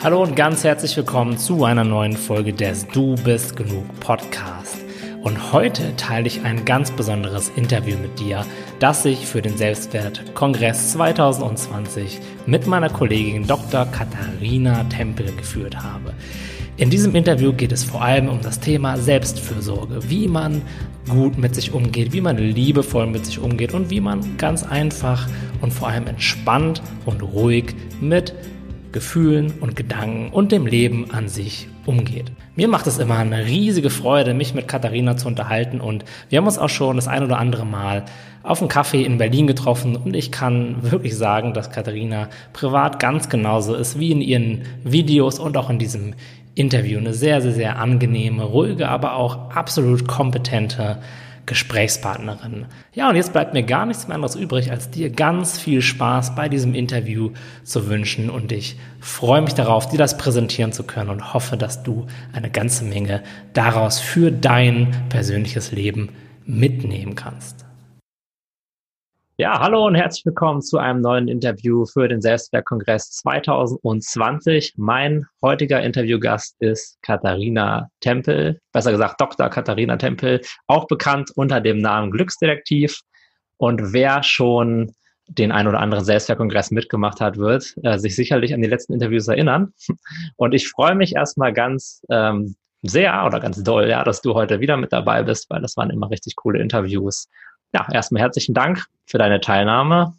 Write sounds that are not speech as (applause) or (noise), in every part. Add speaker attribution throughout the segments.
Speaker 1: Hallo und ganz herzlich willkommen zu einer neuen Folge des Du bist genug Podcast. Und heute teile ich ein ganz besonderes Interview mit dir, das ich für den Selbstwert-Kongress 2020 mit meiner Kollegin Dr. Katharina Tempel geführt habe. In diesem Interview geht es vor allem um das Thema Selbstfürsorge, wie man gut mit sich umgeht, wie man liebevoll mit sich umgeht und wie man ganz einfach und vor allem entspannt und ruhig mit Gefühlen und Gedanken und dem Leben an sich umgeht. Mir macht es immer eine riesige Freude, mich mit Katharina zu unterhalten und wir haben uns auch schon das ein oder andere Mal auf einen Kaffee in Berlin getroffen und ich kann wirklich sagen, dass Katharina privat ganz genauso ist wie in ihren Videos und auch in diesem Interview. Eine sehr, sehr, sehr angenehme, ruhige, aber auch absolut kompetente Gesprächspartnerin. Ja, und jetzt bleibt mir gar nichts mehr anderes übrig, als dir ganz viel Spaß bei diesem Interview zu wünschen. Und ich freue mich darauf, dir das präsentieren zu können und hoffe, dass du eine ganze Menge daraus für dein persönliches Leben mitnehmen kannst. Ja, hallo und herzlich willkommen zu einem neuen Interview für den Selbstwertkongress 2020. Mein heutiger Interviewgast ist Katharina Tempel, besser gesagt Dr. Katharina Tempel, auch bekannt unter dem Namen Glücksdetektiv. Und wer schon den ein oder anderen Selbstwertkongress mitgemacht hat, wird äh, sich sicherlich an die letzten Interviews erinnern. Und ich freue mich erstmal ganz ähm, sehr oder ganz doll, ja, dass du heute wieder mit dabei bist, weil das waren immer richtig coole Interviews ja, erstmal herzlichen Dank für deine Teilnahme.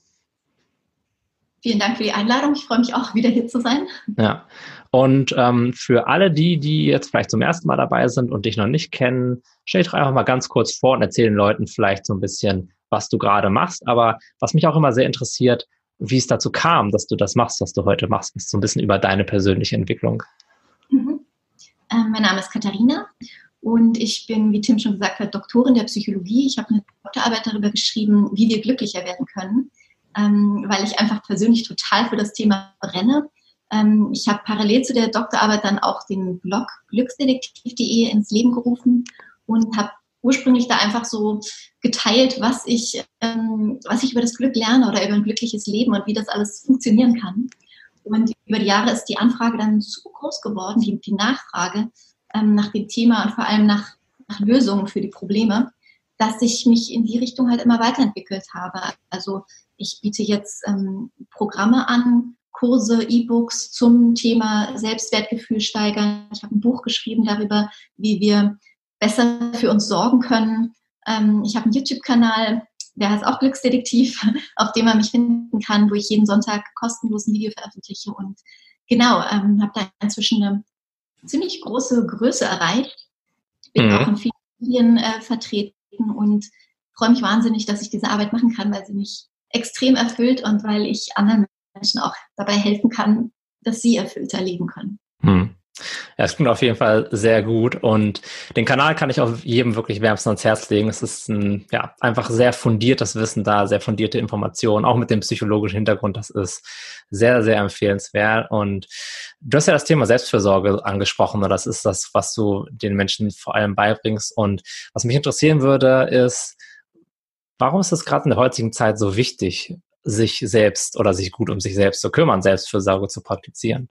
Speaker 2: Vielen Dank für die Einladung. Ich freue mich auch, wieder hier zu sein.
Speaker 1: Ja. Und ähm, für alle die, die jetzt vielleicht zum ersten Mal dabei sind und dich noch nicht kennen, stell dich doch einfach mal ganz kurz vor und erzähl den Leuten vielleicht so ein bisschen, was du gerade machst. Aber was mich auch immer sehr interessiert, wie es dazu kam, dass du das machst, was du heute machst, ist so ein bisschen über deine persönliche Entwicklung.
Speaker 2: Mhm. Ähm, mein Name ist Katharina und ich bin, wie Tim schon gesagt hat, Doktorin der Psychologie. Ich habe eine Doktorarbeit darüber geschrieben, wie wir glücklicher werden können, ähm, weil ich einfach persönlich total für das Thema brenne. Ähm, ich habe parallel zu der Doktorarbeit dann auch den Blog glücksdetektiv.de ins Leben gerufen und habe ursprünglich da einfach so geteilt, was ich, ähm, was ich über das Glück lerne oder über ein glückliches Leben und wie das alles funktionieren kann. Und über die Jahre ist die Anfrage dann so groß geworden, die, die Nachfrage, ähm, nach dem Thema und vor allem nach, nach Lösungen für die Probleme, dass ich mich in die Richtung halt immer weiterentwickelt habe. Also ich biete jetzt ähm, Programme an, Kurse, E-Books zum Thema Selbstwertgefühl steigern. Ich habe ein Buch geschrieben darüber, wie wir besser für uns sorgen können. Ähm, ich habe einen YouTube-Kanal, der heißt auch Glücksdetektiv, (laughs) auf dem man mich finden kann, wo ich jeden Sonntag kostenlos ein Video veröffentliche. Und genau, ähm, habe da inzwischen eine ziemlich große Größe erreicht. Bin mhm. auch in vielen Medien äh, vertreten und freue mich wahnsinnig, dass ich diese Arbeit machen kann, weil sie mich extrem erfüllt und weil ich anderen Menschen auch dabei helfen kann, dass sie erfüllter leben können. Mhm.
Speaker 1: Ja, es klingt auf jeden Fall sehr gut und den Kanal kann ich auch jedem wirklich wärmstens ans Herz legen. Es ist ein, ja, einfach sehr fundiertes Wissen da, sehr fundierte Informationen, auch mit dem psychologischen Hintergrund. Das ist sehr, sehr empfehlenswert. Und du hast ja das Thema Selbstfürsorge angesprochen das ist das, was du den Menschen vor allem beibringst. Und was mich interessieren würde, ist, warum ist es gerade in der heutigen Zeit so wichtig, sich selbst oder sich gut um sich selbst zu kümmern, Selbstfürsorge zu praktizieren?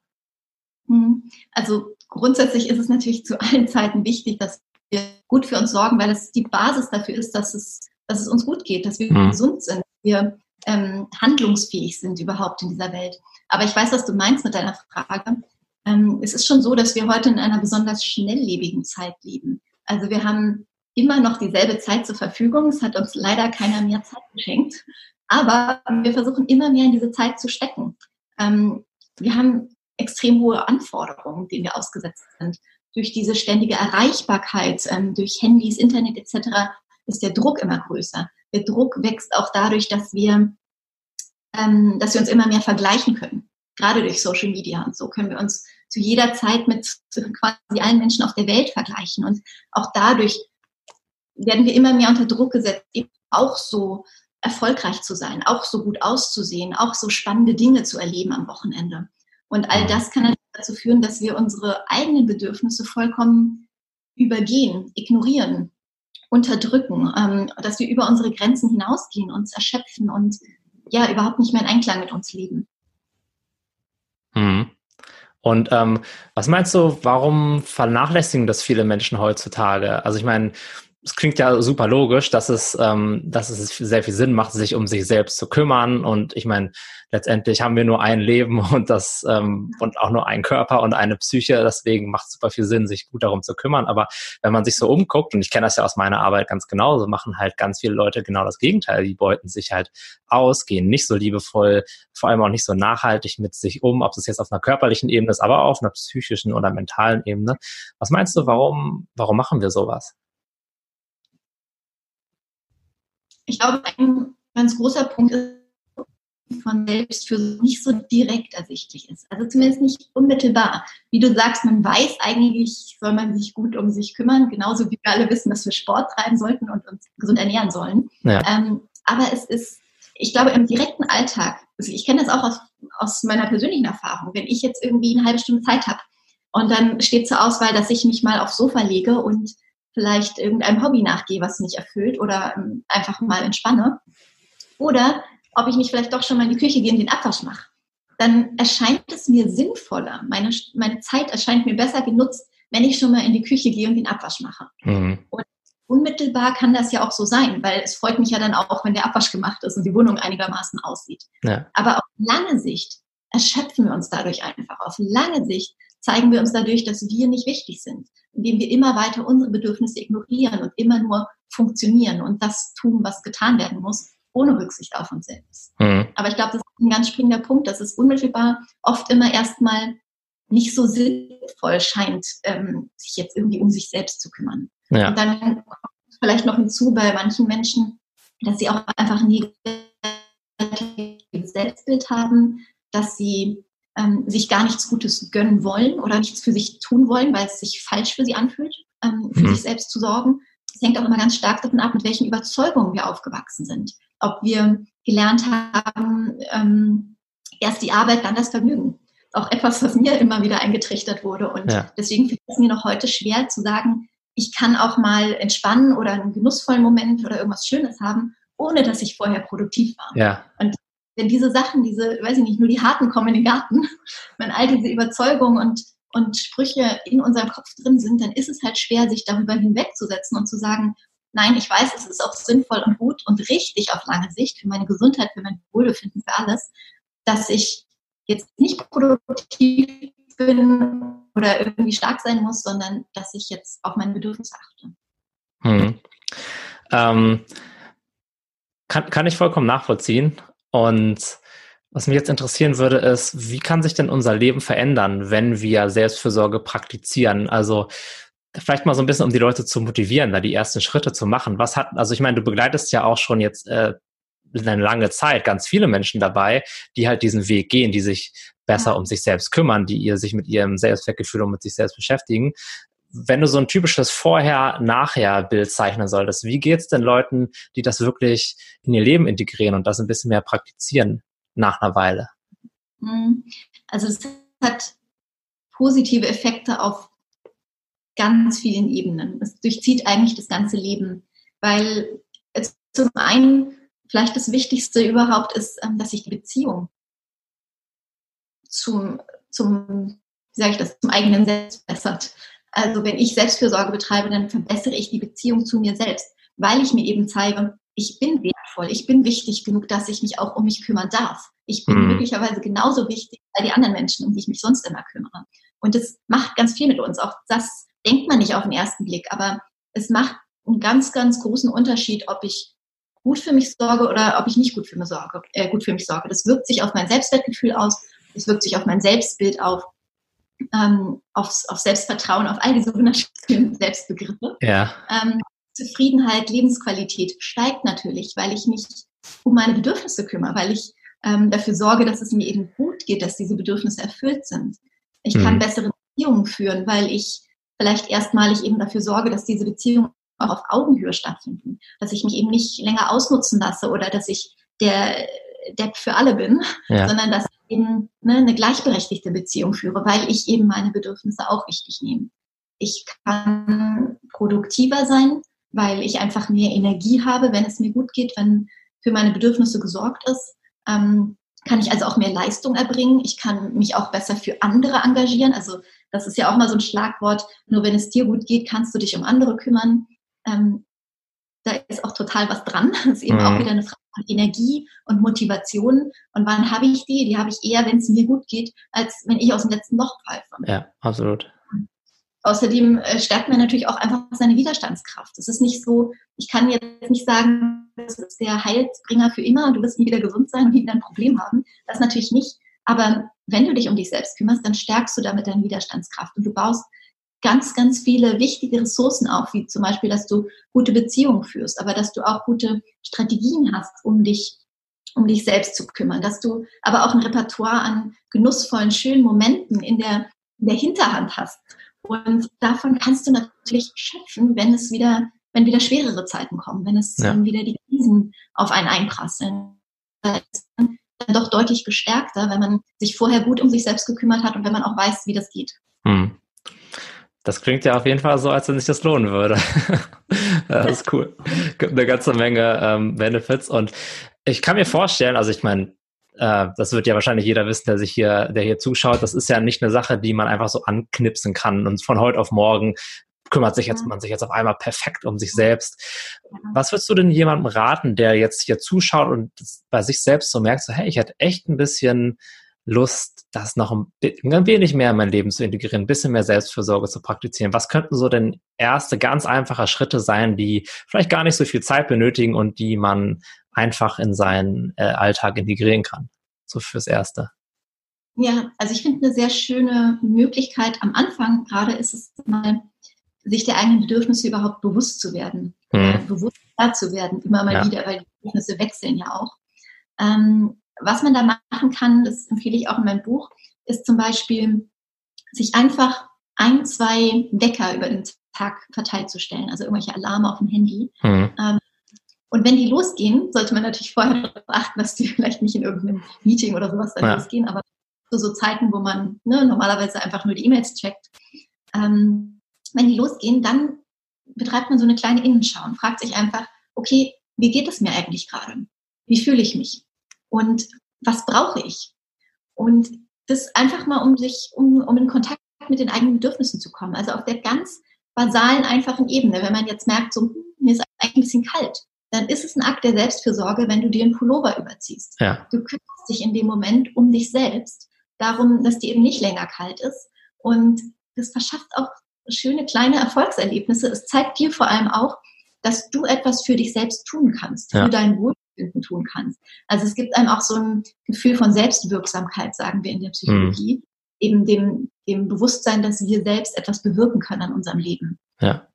Speaker 2: Hm. Also grundsätzlich ist es natürlich zu allen Zeiten wichtig, dass wir gut für uns sorgen, weil es die Basis dafür ist, dass es, dass es uns gut geht, dass wir mhm. gesund sind, wir ähm, handlungsfähig sind überhaupt in dieser Welt. Aber ich weiß, was du meinst mit deiner Frage. Ähm, es ist schon so, dass wir heute in einer besonders schnelllebigen Zeit leben. Also wir haben immer noch dieselbe Zeit zur Verfügung. Es hat uns leider keiner mehr Zeit geschenkt. Aber wir versuchen immer mehr in diese Zeit zu stecken. Ähm, wir haben extrem hohe Anforderungen, denen wir ausgesetzt sind. Durch diese ständige Erreichbarkeit, ähm, durch Handys, Internet etc. ist der Druck immer größer. Der Druck wächst auch dadurch, dass wir, ähm, dass wir uns immer mehr vergleichen können. Gerade durch Social Media und so können wir uns zu jeder Zeit mit quasi allen Menschen auf der Welt vergleichen. Und auch dadurch werden wir immer mehr unter Druck gesetzt, eben auch so erfolgreich zu sein, auch so gut auszusehen, auch so spannende Dinge zu erleben am Wochenende. Und all mhm. das kann dazu führen, dass wir unsere eigenen Bedürfnisse vollkommen übergehen, ignorieren, unterdrücken, ähm, dass wir über unsere Grenzen hinausgehen, uns erschöpfen und ja, überhaupt nicht mehr in Einklang mit uns leben.
Speaker 1: Mhm. Und ähm, was meinst du, warum vernachlässigen das viele Menschen heutzutage? Also ich meine, es klingt ja super logisch, dass es, ähm, dass es sehr viel Sinn macht, sich um sich selbst zu kümmern. Und ich meine, letztendlich haben wir nur ein Leben (laughs) und das ähm, und auch nur einen Körper und eine Psyche. Deswegen macht es super viel Sinn, sich gut darum zu kümmern. Aber wenn man sich so umguckt, und ich kenne das ja aus meiner Arbeit ganz genauso, machen halt ganz viele Leute genau das Gegenteil. Die beuten sich halt aus, gehen nicht so liebevoll, vor allem auch nicht so nachhaltig mit sich um, ob es jetzt auf einer körperlichen Ebene ist, aber auch auf einer psychischen oder mentalen Ebene. Was meinst du, warum, warum machen wir sowas?
Speaker 2: Ich glaube, ein ganz großer Punkt ist, von selbst für nicht so direkt ersichtlich ist. Also zumindest nicht unmittelbar. Wie du sagst, man weiß eigentlich, soll man sich gut um sich kümmern, genauso wie wir alle wissen, dass wir Sport treiben sollten und uns gesund ernähren sollen. Ja. Ähm, aber es ist, ich glaube, im direkten Alltag, also ich kenne das auch aus, aus meiner persönlichen Erfahrung, wenn ich jetzt irgendwie eine halbe Stunde Zeit habe und dann steht zur Auswahl, dass ich mich mal aufs Sofa lege und vielleicht irgendeinem Hobby nachgehe, was mich erfüllt oder ähm, einfach mal entspanne. Oder ob ich mich vielleicht doch schon mal in die Küche gehe und den Abwasch mache. Dann erscheint es mir sinnvoller. Meine, meine Zeit erscheint mir besser genutzt, wenn ich schon mal in die Küche gehe und den Abwasch mache. Mhm. Und unmittelbar kann das ja auch so sein, weil es freut mich ja dann auch, wenn der Abwasch gemacht ist und die Wohnung einigermaßen aussieht. Ja. Aber auf lange Sicht erschöpfen wir uns dadurch einfach. Auf lange Sicht zeigen wir uns dadurch, dass wir nicht wichtig sind, indem wir immer weiter unsere Bedürfnisse ignorieren und immer nur funktionieren und das tun, was getan werden muss, ohne Rücksicht auf uns selbst. Mhm. Aber ich glaube, das ist ein ganz springender Punkt, dass es unmittelbar oft immer erstmal nicht so sinnvoll scheint, ähm, sich jetzt irgendwie um sich selbst zu kümmern. Ja. Und dann kommt vielleicht noch hinzu bei manchen Menschen, dass sie auch einfach ein negatives Selbstbild haben, dass sie ähm, sich gar nichts Gutes gönnen wollen oder nichts für sich tun wollen, weil es sich falsch für sie anfühlt, ähm, für mhm. sich selbst zu sorgen. Es hängt auch immer ganz stark davon ab, mit welchen Überzeugungen wir aufgewachsen sind. Ob wir gelernt haben, ähm, erst die Arbeit, dann das Vergnügen. Auch etwas, was mir immer wieder eingetrichtert wurde. Und ja. deswegen fällt es mir noch heute schwer zu sagen, ich kann auch mal entspannen oder einen genussvollen Moment oder irgendwas Schönes haben, ohne dass ich vorher produktiv war. Ja. Und wenn diese Sachen, diese, weiß ich nicht, nur die Harten kommen in den Garten, wenn all diese Überzeugungen und, und Sprüche in unserem Kopf drin sind, dann ist es halt schwer, sich darüber hinwegzusetzen und zu sagen, nein, ich weiß, es ist auch sinnvoll und gut und richtig auf lange Sicht für meine Gesundheit, für mein Wohlbefinden, für alles, dass ich jetzt nicht produktiv bin oder irgendwie stark sein muss, sondern dass ich jetzt auf mein Bedürfnis achte. Hm.
Speaker 1: Ähm, kann, kann ich vollkommen nachvollziehen. Und was mich jetzt interessieren würde, ist, wie kann sich denn unser Leben verändern, wenn wir Selbstfürsorge praktizieren? Also vielleicht mal so ein bisschen, um die Leute zu motivieren, da die ersten Schritte zu machen. Was hat, also ich meine, du begleitest ja auch schon jetzt äh, eine lange Zeit ganz viele Menschen dabei, die halt diesen Weg gehen, die sich besser um sich selbst kümmern, die ihr sich mit ihrem Selbstwertgefühl und mit sich selbst beschäftigen wenn du so ein typisches Vorher-Nachher-Bild zeichnen solltest, wie geht's denn Leuten, die das wirklich in ihr Leben integrieren und das ein bisschen mehr praktizieren nach einer Weile?
Speaker 2: Mhm. Also es hat positive Effekte auf ganz vielen Ebenen. Es durchzieht eigentlich das ganze Leben, weil es zum einen vielleicht das Wichtigste überhaupt ist, ähm, dass sich die Beziehung zum, zum, wie sage ich das, zum eigenen Selbst bessert. Also wenn ich Selbstfürsorge betreibe, dann verbessere ich die Beziehung zu mir selbst, weil ich mir eben zeige, ich bin wertvoll, ich bin wichtig genug, dass ich mich auch um mich kümmern darf. Ich bin mhm. möglicherweise genauso wichtig wie die anderen Menschen, um die ich mich sonst immer kümmere. Und das macht ganz viel mit uns. Auch das denkt man nicht auf den ersten Blick, aber es macht einen ganz, ganz großen Unterschied, ob ich gut für mich sorge oder ob ich nicht gut für mich sorge. Äh, gut für mich sorge. Das wirkt sich auf mein Selbstwertgefühl aus, das wirkt sich auf mein Selbstbild auf ähm, aufs, auf Selbstvertrauen, auf all diese wunderschönen (laughs) Selbstbegriffe. Ja. Ähm, Zufriedenheit, Lebensqualität steigt natürlich, weil ich mich um meine Bedürfnisse kümmere, weil ich ähm, dafür sorge, dass es mir eben gut geht, dass diese Bedürfnisse erfüllt sind. Ich mhm. kann bessere Beziehungen führen, weil ich vielleicht erstmalig eben dafür sorge, dass diese Beziehungen auch auf Augenhöhe stattfinden, dass ich mich eben nicht länger ausnutzen lasse oder dass ich der Depp für alle bin, ja. sondern dass eben ne, eine gleichberechtigte Beziehung führe, weil ich eben meine Bedürfnisse auch wichtig nehme. Ich kann produktiver sein, weil ich einfach mehr Energie habe, wenn es mir gut geht, wenn für meine Bedürfnisse gesorgt ist. Ähm, kann ich also auch mehr Leistung erbringen. Ich kann mich auch besser für andere engagieren. Also das ist ja auch mal so ein Schlagwort. Nur wenn es dir gut geht, kannst du dich um andere kümmern. Ähm, da ist auch total was dran. (laughs) Das ist eben mhm. auch wieder eine Frage von Energie und Motivation. Und wann habe ich die? Die habe ich eher, wenn es mir gut geht, als wenn ich aus dem letzten Loch pfeife.
Speaker 1: Ja, absolut.
Speaker 2: Außerdem äh, stärkt man natürlich auch einfach seine Widerstandskraft. Es ist nicht so, ich kann jetzt nicht sagen, das ist der Heilsbringer für immer und du wirst nie wieder gesund sein und (laughs) nie wieder ein Problem haben. Das natürlich nicht. Aber wenn du dich um dich selbst kümmerst, dann stärkst du damit deine Widerstandskraft und du baust ganz, ganz viele wichtige Ressourcen auf, wie zum Beispiel, dass du gute Beziehungen führst, aber dass du auch gute Strategien hast, um dich, um dich selbst zu kümmern, dass du aber auch ein Repertoire an genussvollen, schönen Momenten in der, in der Hinterhand hast. Und davon kannst du natürlich schöpfen, wenn es wieder, wenn wieder schwerere Zeiten kommen, wenn es ja. wieder die Krisen auf einen einprasseln. Das ist dann doch deutlich gestärkter, wenn man sich vorher gut um sich selbst gekümmert hat und wenn man auch weiß, wie das geht. Hm.
Speaker 1: Das klingt ja auf jeden Fall so, als wenn sich das lohnen würde. (laughs) das ist cool. Gibt eine ganze Menge ähm, Benefits und ich kann mir vorstellen, also ich meine, äh, das wird ja wahrscheinlich jeder wissen, der sich hier, der hier zuschaut. Das ist ja nicht eine Sache, die man einfach so anknipsen kann und von heute auf morgen kümmert sich jetzt, man sich jetzt auf einmal perfekt um sich selbst. Was würdest du denn jemandem raten, der jetzt hier zuschaut und bei sich selbst so merkt, so, hey, ich hätte echt ein bisschen Lust, das noch ein, ein wenig mehr in mein Leben zu integrieren, ein bisschen mehr Selbstfürsorge zu praktizieren? Was könnten so denn erste ganz einfache Schritte sein, die vielleicht gar nicht so viel Zeit benötigen und die man einfach in seinen äh, Alltag integrieren kann? So fürs Erste.
Speaker 2: Ja, also ich finde eine sehr schöne Möglichkeit am Anfang gerade ist es mal, sich der eigenen Bedürfnisse überhaupt bewusst zu werden, mhm. bewusst zu werden, immer mal ja. wieder, weil die Bedürfnisse wechseln ja auch. Ähm, was man da machen kann, das empfehle ich auch in meinem Buch, ist zum Beispiel, sich einfach ein, zwei Wecker über den Tag verteilt zu stellen, also irgendwelche Alarme auf dem Handy. Mhm. Ähm, und wenn die losgehen, sollte man natürlich vorher (laughs) darauf achten, dass die vielleicht nicht in irgendeinem Meeting oder sowas dann ja. losgehen, aber zu so Zeiten, wo man ne, normalerweise einfach nur die E-Mails checkt. Ähm, wenn die losgehen, dann betreibt man so eine kleine Innenschau und fragt sich einfach, okay, wie geht es mir eigentlich gerade? Wie fühle ich mich? Und was brauche ich? Und das einfach mal, um sich, um, um in Kontakt mit den eigenen Bedürfnissen zu kommen. Also auf der ganz basalen, einfachen Ebene. Wenn man jetzt merkt, so, hm, mir ist eigentlich ein bisschen kalt, dann ist es ein Akt der Selbstfürsorge, wenn du dir einen Pullover überziehst. Ja. Du kümmerst dich in dem Moment um dich selbst, darum, dass dir eben nicht länger kalt ist. Und das verschafft auch schöne kleine Erfolgserlebnisse. Es zeigt dir vor allem auch, dass du etwas für dich selbst tun kannst, ja. für dein Wohl Wohlbefinden tun kannst. Also es gibt einem auch so ein Gefühl von Selbstwirksamkeit, sagen wir in der Psychologie, mhm. eben dem, dem Bewusstsein, dass wir selbst etwas bewirken können an unserem Leben. Ja.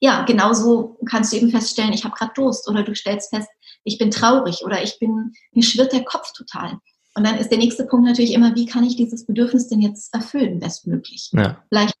Speaker 2: Ja, genauso kannst du eben feststellen, ich habe gerade Durst oder du stellst fest, ich bin traurig oder ich bin, mir schwirrt der Kopf total. Und dann ist der nächste Punkt natürlich immer, wie kann ich dieses Bedürfnis denn jetzt erfüllen, bestmöglich? Ja. Vielleicht,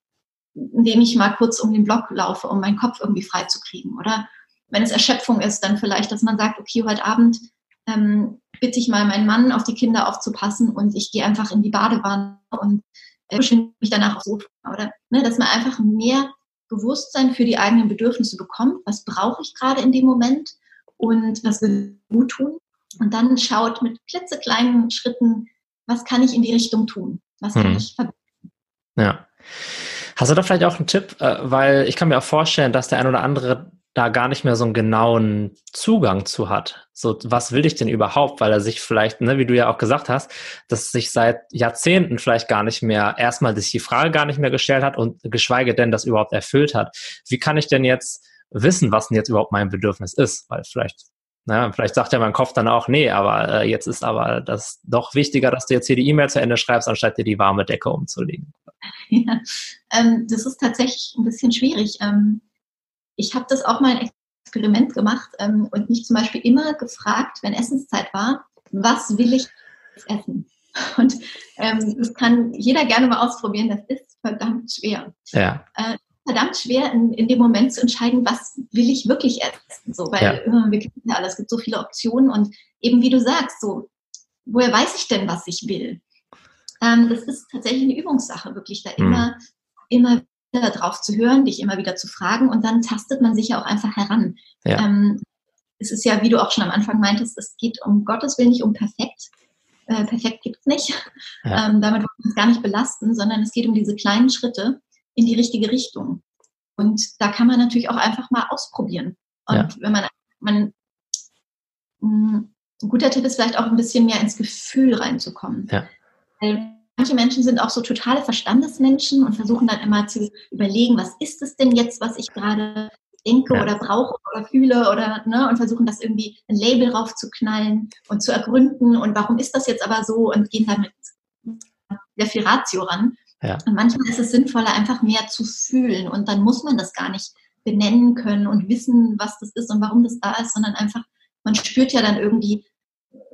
Speaker 2: indem ich mal kurz um den Block laufe, um meinen Kopf irgendwie freizukriegen, oder? Wenn es Erschöpfung ist, dann vielleicht, dass man sagt, okay, heute Abend ähm, bitte ich mal meinen Mann auf die Kinder aufzupassen und ich gehe einfach in die Badewanne und äh, mich danach aufs Sofa. Oder ne, dass man einfach mehr Bewusstsein für die eigenen Bedürfnisse bekommt. Was brauche ich gerade in dem Moment und was will gut tun? Und dann schaut mit klitzekleinen Schritten, was kann ich in die Richtung tun? Was kann hm. ich verbinden?
Speaker 1: Ja. Hast du da vielleicht auch einen Tipp? Äh, weil ich kann mir auch vorstellen, dass der ein oder andere da gar nicht mehr so einen genauen Zugang zu hat. So, was will ich denn überhaupt? Weil er sich vielleicht, ne, wie du ja auch gesagt hast, dass sich seit Jahrzehnten vielleicht gar nicht mehr, erstmal sich die Frage gar nicht mehr gestellt hat und geschweige denn das überhaupt erfüllt hat. Wie kann ich denn jetzt wissen, was denn jetzt überhaupt mein Bedürfnis ist? Weil vielleicht, na, vielleicht sagt ja mein Kopf dann auch, nee, aber äh, jetzt ist aber das doch wichtiger, dass du jetzt hier die E-Mail zu Ende schreibst, anstatt dir die warme Decke umzulegen. (laughs)
Speaker 2: Ja, ähm, das ist tatsächlich ein bisschen schwierig. Ähm ich habe das auch mal ein Experiment gemacht ähm, und mich zum Beispiel immer gefragt, wenn Essenszeit war, was will ich essen? (laughs) Und ähm, das kann jeder gerne mal ausprobieren, das ist verdammt schwer. Ja. Äh, verdammt schwer, in, in dem Moment zu entscheiden, was will ich wirklich essen. So, weil ja. äh, wir kennen ja alles, es gibt so viele Optionen und eben wie du sagst, so, woher weiß ich denn, was ich will? Ähm, das ist tatsächlich eine Übungssache, wirklich da hm. immer, immer darauf zu hören, dich immer wieder zu fragen und dann tastet man sich ja auch einfach heran. Ja. Ähm, es ist ja, wie du auch schon am Anfang meintest, es geht um Gottes Willen nicht um perfekt. Äh, perfekt gibt's nicht. Ja. Ähm, damit wollen wir uns gar nicht belasten, sondern es geht um diese kleinen Schritte in die richtige Richtung. Und da kann man natürlich auch einfach mal ausprobieren. Und ja. wenn man, man mm, ein guter Tipp ist vielleicht auch ein bisschen mehr ins Gefühl reinzukommen. Ja. Weil manche Menschen sind auch so totale Verstandesmenschen und versuchen dann immer zu überlegen, was ist es denn jetzt, was ich gerade denke ja. oder brauche oder fühle oder ne, und versuchen das irgendwie ein Label raufzuknallen und zu ergründen und warum ist das jetzt aber so und gehen damit sehr viel Ratio ran. Ja. Und manchmal ist es sinnvoller, einfach mehr zu fühlen und dann muss man das gar nicht benennen können und wissen, was das ist und warum das da ist, sondern einfach, man spürt ja dann irgendwie,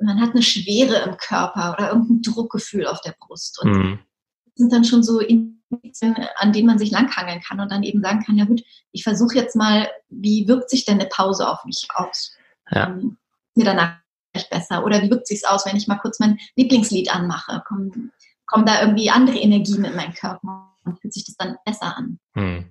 Speaker 2: man hat eine Schwere im Körper oder irgendein Druckgefühl auf der Brust. Und mhm. das sind dann schon so Indizien, an denen man sich langhangeln kann und dann eben sagen kann, ja gut, ich versuche jetzt mal, wie wirkt sich denn eine Pause auf mich aus? Ja. Ähm, mir danach vielleicht besser. Oder wie wirkt sich aus, wenn ich mal kurz mein Lieblingslied anmache? Kommen, kommen da irgendwie andere Energien in meinen Körper und fühlt sich das dann besser an?
Speaker 1: Mhm.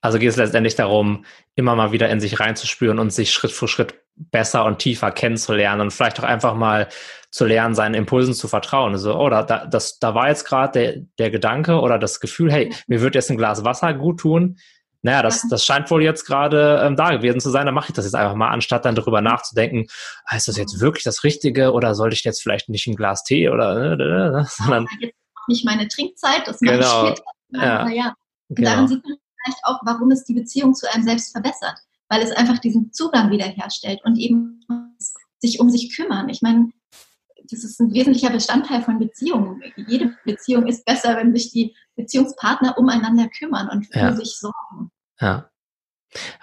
Speaker 1: Also geht es letztendlich darum, immer mal wieder in sich reinzuspüren und sich Schritt für Schritt besser und tiefer kennenzulernen und vielleicht auch einfach mal zu lernen, seinen Impulsen zu vertrauen. Also, oh, da, das, da war jetzt gerade der, der Gedanke oder das Gefühl, hey, mir wird jetzt ein Glas Wasser gut tun. Naja, das, das scheint wohl jetzt gerade ähm, da gewesen zu sein, dann mache ich das jetzt einfach mal, anstatt dann darüber nachzudenken, ah, ist das jetzt wirklich das Richtige oder sollte ich jetzt vielleicht nicht ein Glas Tee oder äh,
Speaker 2: äh sondern jetzt nicht meine Trinkzeit, das mache genau. ich später. Ja. ja. Und genau. daran sieht man vielleicht auch, warum es die Beziehung zu einem selbst verbessert, weil es einfach diesen Zugang wiederherstellt und eben sich um sich kümmern. Ich meine, das ist ein wesentlicher Bestandteil von Beziehungen. Jede Beziehung ist besser, wenn sich die Beziehungspartner umeinander kümmern und für ja. sich sorgen.
Speaker 1: Ja.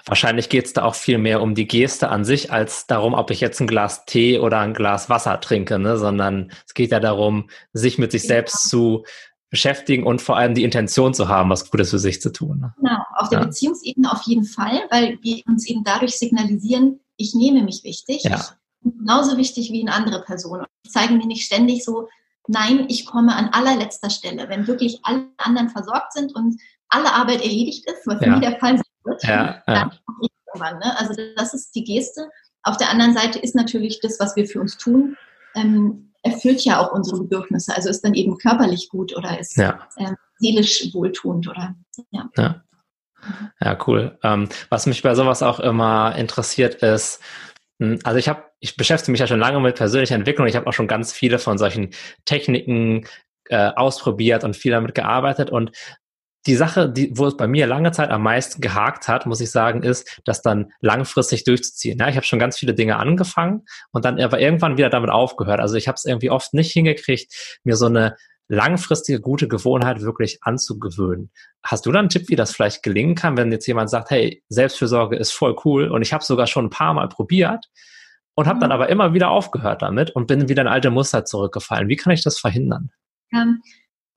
Speaker 1: Wahrscheinlich geht es da auch viel mehr um die Geste an sich, als darum, ob ich jetzt ein Glas Tee oder ein Glas Wasser trinke, ne? sondern es geht ja darum, sich mit sich ja. selbst zu beschäftigen und vor allem die Intention zu haben, was Gutes für sich zu tun.
Speaker 2: Ne? Genau, auf der ja. Beziehungsebene auf jeden Fall, weil wir uns eben dadurch signalisieren, ich nehme mich wichtig, ja. ich bin genauso wichtig wie eine andere Person. Ich zeige mir nicht ständig so, nein, ich komme an allerletzter Stelle. Wenn wirklich alle anderen versorgt sind und alle Arbeit erledigt ist, was ja. nie der Fall sein wird, ja. dann ich irgendwann. Ne? Also das ist die Geste. Auf der anderen Seite ist natürlich das, was wir für uns tun, ähm, erfüllt ja auch unsere Bedürfnisse. Also ist dann eben körperlich gut oder ist ja. ähm, seelisch wohltuend oder ja.
Speaker 1: Ja, ja cool. Ähm, was mich bei sowas auch immer interessiert ist, hm, also ich habe, ich beschäftige mich ja schon lange mit persönlicher Entwicklung. Ich habe auch schon ganz viele von solchen Techniken äh, ausprobiert und viel damit gearbeitet. Und die Sache, die, wo es bei mir lange Zeit am meisten gehakt hat, muss ich sagen, ist, das dann langfristig durchzuziehen. Ja, ich habe schon ganz viele Dinge angefangen und dann aber irgendwann wieder damit aufgehört. Also ich habe es irgendwie oft nicht hingekriegt, mir so eine langfristige gute Gewohnheit wirklich anzugewöhnen. Hast du da einen Tipp, wie das vielleicht gelingen kann, wenn jetzt jemand sagt, hey, Selbstfürsorge ist voll cool und ich habe sogar schon ein paar Mal probiert und habe dann mhm. aber immer wieder aufgehört damit und bin wieder in alte Muster zurückgefallen. Wie kann ich das verhindern?
Speaker 2: Ähm,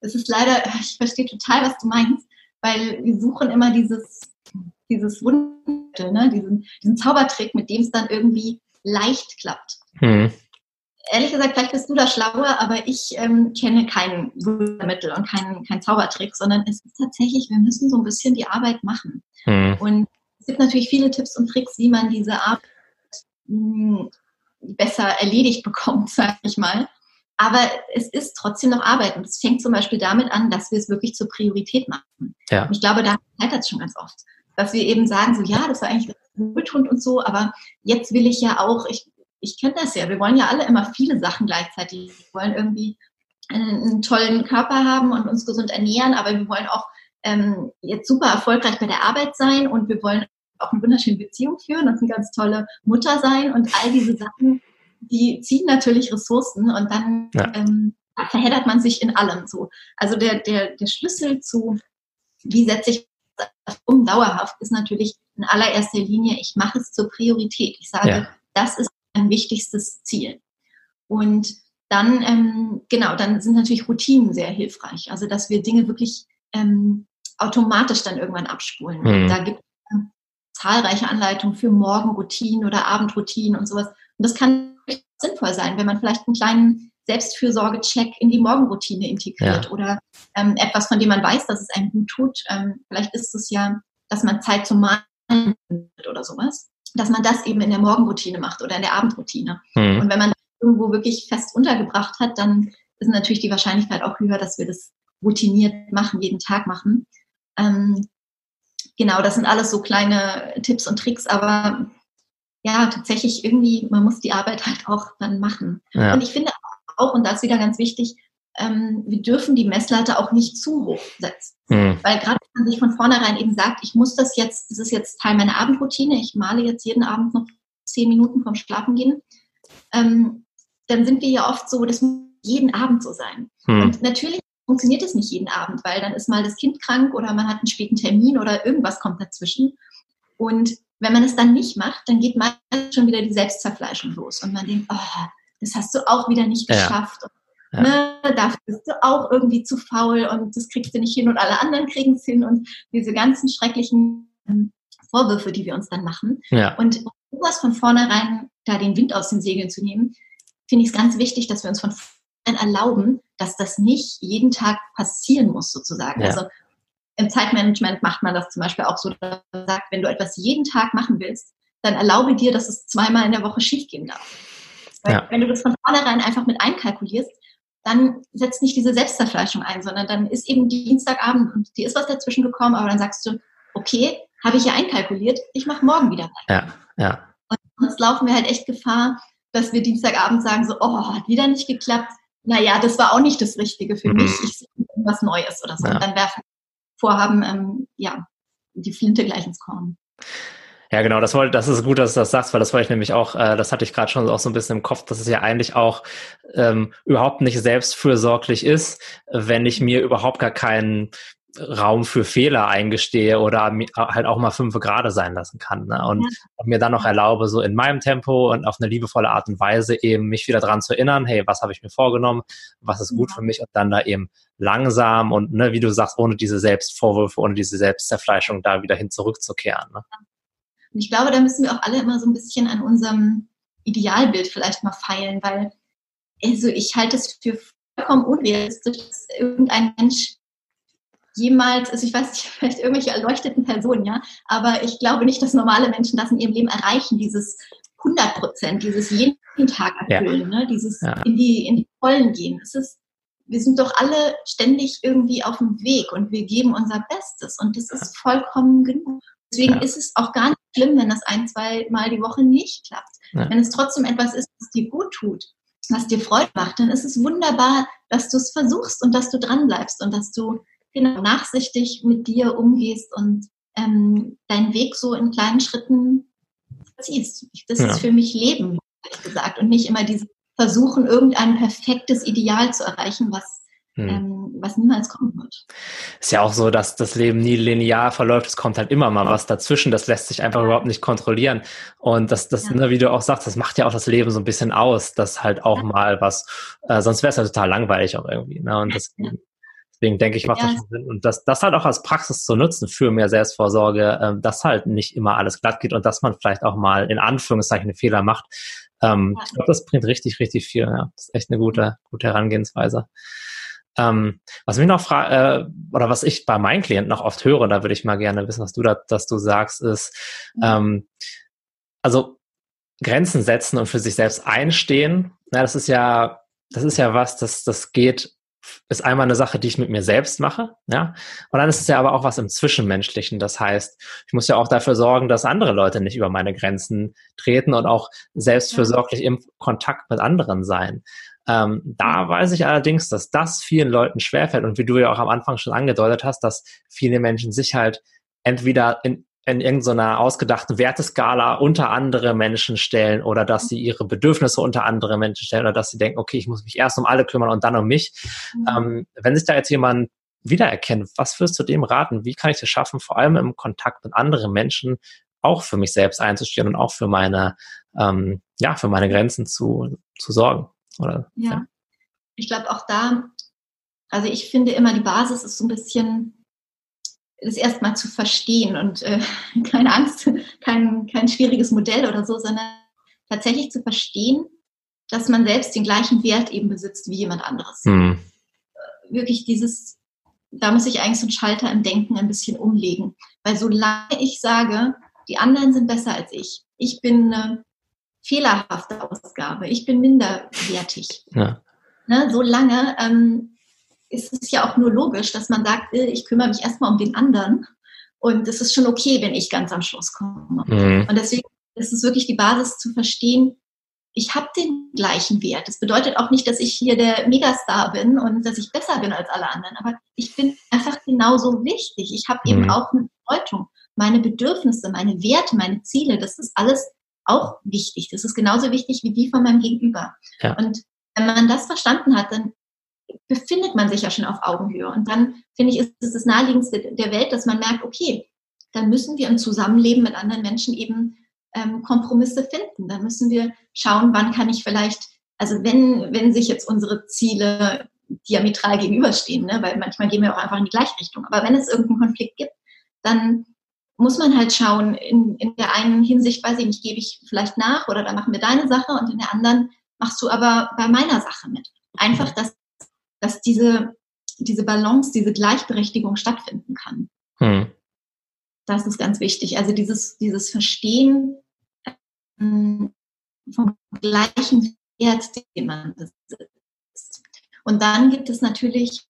Speaker 2: es ist leider, ich verstehe total, was du meinst, weil wir suchen immer dieses, dieses Wunder, ne? diesen, diesen Zaubertrick, mit dem es dann irgendwie leicht klappt. Hm. Ehrlich gesagt, vielleicht bist du da schlauer, aber ich ähm, kenne kein Wundermittel und keinen kein Zaubertrick, sondern es ist tatsächlich, wir müssen so ein bisschen die Arbeit machen. Hm. Und es gibt natürlich viele Tipps und Tricks, wie man diese Arbeit mh, hm, besser erledigt bekommt, (laughs) sag ich mal. Aber es ist trotzdem noch Arbeit. Und es fängt zum Beispiel damit an, dass wir es wirklich zur Priorität machen. Ja. Und ich glaube, da scheitert es schon ganz oft. Dass wir eben sagen, so, ja, das war eigentlich wohltuend und so, aber jetzt will ich ja auch, ich, ich kenne das ja, wir wollen ja alle immer viele Sachen gleichzeitig. Wir wollen irgendwie einen, einen tollen Körper haben und uns gesund ernähren, aber wir wollen auch ähm, jetzt super erfolgreich bei der Arbeit sein und wir wollen auch eine wunderschöne Beziehung führen und eine ganz tolle Mutter sein und all diese Sachen die ziehen natürlich Ressourcen und dann ja. ähm, verheddert man sich in allem so. Also der, der, der Schlüssel zu, wie setze ich das um dauerhaft, ist natürlich in allererster Linie, ich mache es zur Priorität. Ich sage, ja. das ist mein wichtigstes Ziel. Und dann, ähm, genau, dann sind natürlich Routinen sehr hilfreich. Also, dass wir Dinge wirklich ähm, automatisch dann irgendwann abspulen. Mhm. Da gibt es äh, zahlreiche Anleitungen für Morgenroutinen oder Abendroutinen und sowas. Und das kann sinnvoll sein, wenn man vielleicht einen kleinen Selbstfürsorge-Check in die Morgenroutine integriert ja. oder ähm, etwas, von dem man weiß, dass es einem gut tut. Ähm, vielleicht ist es ja, dass man Zeit zum Malen oder sowas, dass man das eben in der Morgenroutine macht oder in der Abendroutine. Mhm. Und wenn man irgendwo wirklich fest untergebracht hat, dann ist natürlich die Wahrscheinlichkeit auch höher, dass wir das routiniert machen, jeden Tag machen. Ähm, genau, das sind alles so kleine Tipps und Tricks, aber ja, tatsächlich irgendwie, man muss die Arbeit halt auch dann machen. Ja. Und ich finde auch, und das ist wieder ganz wichtig, ähm, wir dürfen die Messlatte auch nicht zu hoch setzen. Mhm. Weil gerade wenn man sich von vornherein eben sagt, ich muss das jetzt, das ist jetzt Teil meiner Abendroutine, ich male jetzt jeden Abend noch zehn Minuten vom Schlafen gehen, ähm, dann sind wir ja oft so, das muss jeden Abend so sein. Mhm. Und natürlich funktioniert es nicht jeden Abend, weil dann ist mal das Kind krank oder man hat einen späten Termin oder irgendwas kommt dazwischen. Und wenn man es dann nicht macht, dann geht meistens schon wieder die Selbstzerfleischung los und man denkt, oh, das hast du auch wieder nicht geschafft. Ja. Ja. Ne, dafür bist du auch irgendwie zu faul und das kriegst du nicht hin und alle anderen kriegen es hin und diese ganzen schrecklichen ähm, Vorwürfe, die wir uns dann machen. Ja. Und um was von vornherein da den Wind aus den Segeln zu nehmen, finde ich es ganz wichtig, dass wir uns von vornherein erlauben, dass das nicht jeden Tag passieren muss, sozusagen. Ja. Also im Zeitmanagement macht man das zum Beispiel auch so, dass man sagt, wenn du etwas jeden Tag machen willst, dann erlaube dir, dass es zweimal in der Woche schiefgehen darf. Weil ja. wenn du das von vornherein einfach mit einkalkulierst, dann setzt nicht diese Selbstzerfleischung ein, sondern dann ist eben Dienstagabend und dir ist was dazwischen gekommen, aber dann sagst du, okay, habe ich ja einkalkuliert, ich mache morgen wieder
Speaker 1: weiter. Ja, ja.
Speaker 2: Und sonst laufen wir halt echt Gefahr, dass wir Dienstagabend sagen so, oh, hat wieder nicht geklappt. Naja, das war auch nicht das Richtige für mhm. mich. Ich suche irgendwas Neues oder so. Ja. Und dann werfen Vorhaben, ähm, ja, die Flinte gleich ins Korn.
Speaker 1: Ja, genau, das wollte, das ist gut, dass du das sagst, weil das wollte ich nämlich auch, äh, das hatte ich gerade schon auch so ein bisschen im Kopf, dass es ja eigentlich auch ähm, überhaupt nicht selbstfürsorglich ist, wenn ich mir überhaupt gar keinen Raum für Fehler eingestehe oder halt auch mal fünf Grade sein lassen kann. Ne? Und ja. mir dann noch erlaube, so in meinem Tempo und auf eine liebevolle Art und Weise eben mich wieder dran zu erinnern, hey, was habe ich mir vorgenommen, was ist gut ja. für mich und dann da eben langsam und, ne, wie du sagst, ohne diese Selbstvorwürfe, ohne diese Selbstzerfleischung da wieder hin zurückzukehren. Ne?
Speaker 2: Und ich glaube, da müssen wir auch alle immer so ein bisschen an unserem Idealbild vielleicht mal feilen, weil also ich halte es für vollkommen unrealistisch, dass irgendein Mensch jemals, also ich weiß nicht, (laughs) vielleicht irgendwelche erleuchteten Personen, ja, aber ich glaube nicht, dass normale Menschen das in ihrem Leben erreichen, dieses 100 Prozent, dieses jeden Tag erfüllen, ja. ne, dieses ja. in die in die Vollen gehen. Es ist, wir sind doch alle ständig irgendwie auf dem Weg und wir geben unser Bestes und das ist vollkommen genug. Deswegen ja. ist es auch gar nicht schlimm, wenn das ein, zwei Mal die Woche nicht klappt. Wenn es trotzdem etwas ist, was dir gut tut, was dir Freude macht, dann ist es wunderbar, dass du es versuchst und dass du dran bleibst und dass du genau nachsichtig mit dir umgehst und ähm, deinen Weg so in kleinen Schritten ziehst. Das ja. ist für mich Leben, ehrlich gesagt, und nicht immer dieses Versuchen, irgendein perfektes Ideal zu erreichen, was hm. ähm, was niemals kommen wird.
Speaker 1: Ist ja auch so, dass das Leben nie linear verläuft. Es kommt halt immer mal was dazwischen. Das lässt sich einfach überhaupt nicht kontrollieren. Und das, das, ja. ne, wie du auch sagst, das macht ja auch das Leben so ein bisschen aus, dass halt auch ja. mal was, äh, sonst wäre es ja total langweilig auch irgendwie. Ne? Und das, ja. Deswegen denke ich, macht das schon Sinn. Und das, das halt auch als Praxis zu nutzen für mehr Selbstvorsorge, äh, dass halt nicht immer alles glatt geht und dass man vielleicht auch mal in Anführungszeichen einen Fehler macht. Ähm, ich glaube, das bringt richtig, richtig viel. Ja. Das ist echt eine gute, gute Herangehensweise. Ähm, was mich noch frage, äh, oder was ich bei meinen Klienten noch oft höre, da würde ich mal gerne wissen, was du da, dass du sagst, ist, mhm. ähm, also Grenzen setzen und für sich selbst einstehen. Na, das ist ja, das ist ja was, das, das geht, ist einmal eine Sache, die ich mit mir selbst mache, ja. Und dann ist es ja aber auch was im Zwischenmenschlichen. Das heißt, ich muss ja auch dafür sorgen, dass andere Leute nicht über meine Grenzen treten und auch selbstfürsorglich im Kontakt mit anderen sein. Ähm, da weiß ich allerdings, dass das vielen Leuten schwerfällt und wie du ja auch am Anfang schon angedeutet hast, dass viele Menschen sich halt entweder in, in irgendeiner ausgedachten Werteskala unter andere Menschen stellen oder dass sie ihre Bedürfnisse unter andere Menschen stellen oder dass sie denken, okay, ich muss mich erst um alle kümmern und dann um mich. Mhm. Ähm, wenn sich da jetzt jemand wiedererkennt, was wirst du dem raten? Wie kann ich es schaffen, vor allem im Kontakt mit anderen Menschen auch für mich selbst einzustehen und auch für meine, ähm, ja, für meine Grenzen zu, zu sorgen? Oder,
Speaker 2: ja. ja. Ich glaube auch da, also ich finde immer, die Basis ist so ein bisschen, das erstmal zu verstehen und äh, (laughs) keine Angst, kein, kein schwieriges Modell oder so, sondern tatsächlich zu verstehen, dass man selbst den gleichen Wert eben besitzt wie jemand anderes. Mhm. Wirklich dieses, da muss ich eigentlich so einen Schalter im Denken ein bisschen umlegen. Weil solange ich sage, die anderen sind besser als ich, ich bin eine fehlerhafte Ausgabe, ich bin minderwertig. Ja. Ne, so lange ähm, ist es ja auch nur logisch, dass man sagt, äh, ich kümmere mich erstmal um den anderen und es ist schon okay, wenn ich ganz am Schluss komme. Mhm. Und deswegen ist es wirklich die Basis zu verstehen, ich habe den gleichen Wert. Das bedeutet auch nicht, dass ich hier der Megastar bin und dass ich besser bin als alle anderen, aber ich bin einfach genauso wichtig. Ich habe eben mhm. auch eine Bedeutung. Meine Bedürfnisse, meine Werte, meine Ziele, das ist alles auch wichtig. Das ist genauso wichtig wie die von meinem Gegenüber. Ja. Und wenn man das verstanden hat, dann befindet man sich ja schon auf Augenhöhe. Und dann, finde ich, ist es das Naheliegendste der Welt, dass man merkt, okay, dann müssen wir im Zusammenleben mit anderen Menschen eben ähm, Kompromisse finden. Dann müssen wir schauen, wann kann ich vielleicht, also wenn, wenn sich jetzt unsere Ziele diametral gegenüberstehen, ne? weil manchmal gehen wir auch einfach in die gleiche Richtung. Aber wenn es irgendeinen Konflikt gibt, dann muss man halt schauen, in, in der einen Hinsicht, weiß ich nicht, gebe ich vielleicht nach oder da machen wir deine Sache und in der anderen machst du aber bei meiner Sache mit. Einfach, dass dass diese, diese Balance, diese Gleichberechtigung stattfinden kann. Hm. Das ist ganz wichtig. Also dieses, dieses Verstehen ähm, vom gleichen Wert, den man besitzt. Und dann gibt es natürlich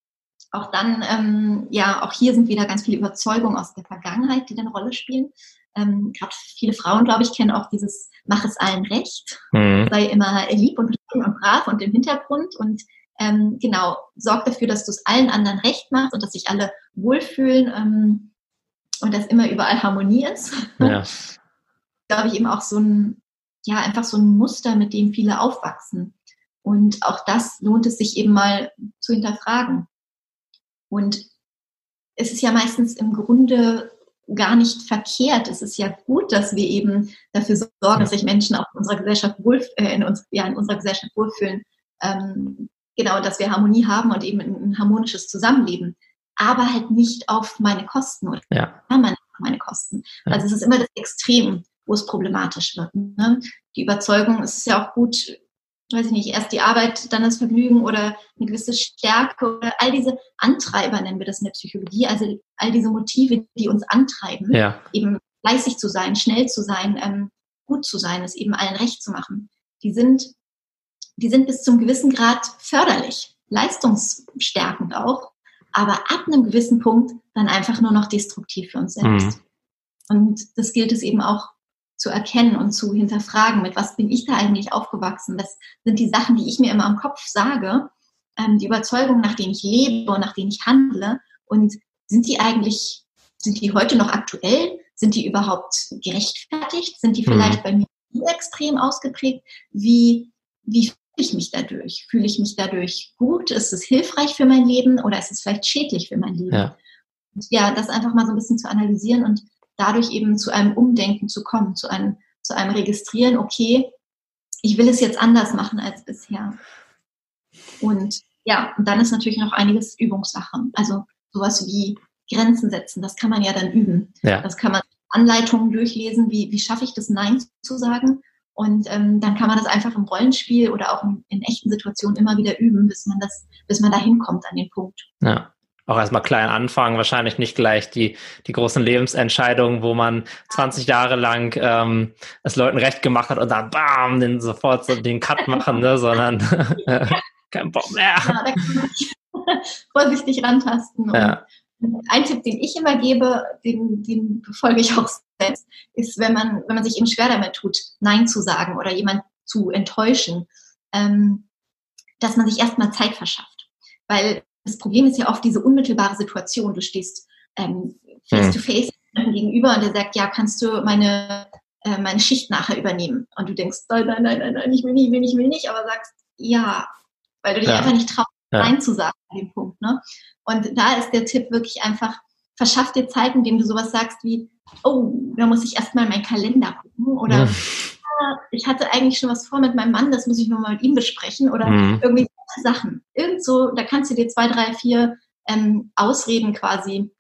Speaker 2: auch dann, ähm, ja, auch hier sind wieder ganz viele Überzeugungen aus der Vergangenheit, die eine Rolle spielen. Ähm, Gerade viele Frauen, glaube ich, kennen auch dieses Mach es allen recht, mhm. sei immer lieb und und brav und im Hintergrund und ähm, genau, sorg dafür, dass du es allen anderen recht machst und dass sich alle wohlfühlen ähm, und dass immer überall Harmonie ist. Ja. (laughs) Glaube ich eben auch so ein, ja, einfach so ein Muster, mit dem viele aufwachsen. Und auch das lohnt es sich eben mal zu hinterfragen. Und es ist ja meistens im Grunde gar nicht verkehrt. Es ist ja gut, dass wir eben dafür sorgen, dass sich Menschen auch in unserer Gesellschaft wohl, äh, in, uns, ja, in unserer Gesellschaft wohlfühlen. Ähm, genau, dass wir Harmonie haben und eben ein, harmonisches Zusammenleben. Aber halt nicht auf meine Kosten oder ja. meine, meine Kosten. Ja. Also es ist immer das Extrem, wo es problematisch wird. Ne? Die Überzeugung, es ist ja auch gut, weiß ich nicht, erst die Arbeit, dann das Vergnügen oder eine gewisse Stärke oder all diese Antreiber nennen wir das in der Psychologie, also all diese Motive, die uns antreiben, ja. eben fleißig zu sein, schnell zu sein, ähm, gut zu sein, es eben allen recht zu machen. Die sind die sind bis zum gewissen Grad förderlich, leistungsstärkend auch, aber ab einem gewissen Punkt dann einfach nur noch destruktiv für uns selbst. Mhm. Und das gilt es eben auch zu erkennen und zu hinterfragen, mit was bin ich da eigentlich aufgewachsen? Das sind die Sachen, die ich mir immer am Kopf sage, ähm, die Überzeugungen, nach denen ich lebe und nach denen ich handle. Und sind die eigentlich, sind die heute noch aktuell? Sind die überhaupt gerechtfertigt? Sind die mhm. vielleicht mhm. bei mir extrem ausgeprägt? Wie, wie ich mich dadurch? Fühle ich mich dadurch gut? Ist es hilfreich für mein Leben oder ist es vielleicht schädlich für mein Leben? Ja. Und ja, das einfach mal so ein bisschen zu analysieren und dadurch eben zu einem Umdenken zu kommen, zu einem, zu einem Registrieren, okay, ich will es jetzt anders machen als bisher. Und ja, und dann ist natürlich noch einiges Übungssache. Also sowas wie Grenzen setzen, das kann man ja dann üben. Ja. Das kann man Anleitungen durchlesen, wie, wie schaffe ich das Nein zu sagen und ähm, dann kann man das einfach im Rollenspiel oder auch in, in, echten Situationen immer wieder üben, bis man das, bis man da hinkommt an den Punkt.
Speaker 1: Ja. Auch erstmal klein anfangen, wahrscheinlich nicht gleich die, die großen Lebensentscheidungen, wo man 20 Jahre lang ähm, es Leuten recht gemacht hat und dann bam, den sofort so den Cut machen, ne, sondern (laughs) kein Bock mehr. Ja, da kann
Speaker 2: man (laughs) vorsichtig rantasten. Ja. Ein Tipp, den ich immer gebe, den, den befolge ich auch selbst, ist, wenn man, wenn man sich eben schwer damit tut, Nein zu sagen oder jemand zu enttäuschen, ähm, dass man sich erstmal Zeit verschafft. Weil das Problem ist ja oft diese unmittelbare Situation. Du stehst ähm, face to face gegenüber und der sagt, ja, kannst du meine, äh, meine Schicht nachher übernehmen? Und du denkst, nein, nein, nein, nein, nein, ich will nicht, will nicht, will nicht, aber sagst, ja, weil du dich ja. einfach nicht traust, ja. Nein zu sagen an dem Punkt. Ne? Und da ist der Tipp wirklich einfach, verschaff dir Zeit, indem du sowas sagst wie, oh, da muss ich erstmal meinen Kalender gucken oder ja. Ah, ich hatte eigentlich schon was vor mit meinem Mann, das muss ich nochmal mit ihm besprechen oder mhm. irgendwie Sachen. Irgend so, da kannst du dir zwei, drei, vier ähm, Ausreden quasi